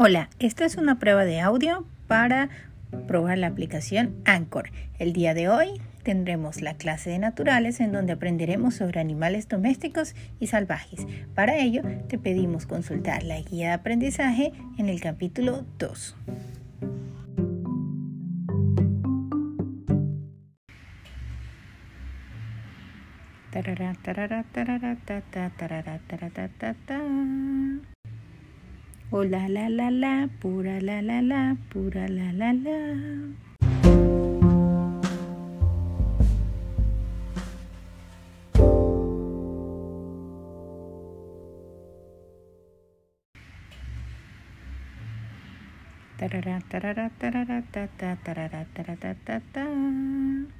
Hola, esta es una prueba de audio para probar la aplicación Anchor. El día de hoy tendremos la clase de naturales en donde aprenderemos sobre animales domésticos y salvajes. Para ello, te pedimos consultar la guía de aprendizaje en el capítulo 2. Oh la la la la, pura la la la, pura la la la. Ta da da ta da da ta da da ta ta ta da da ta da da ta ta.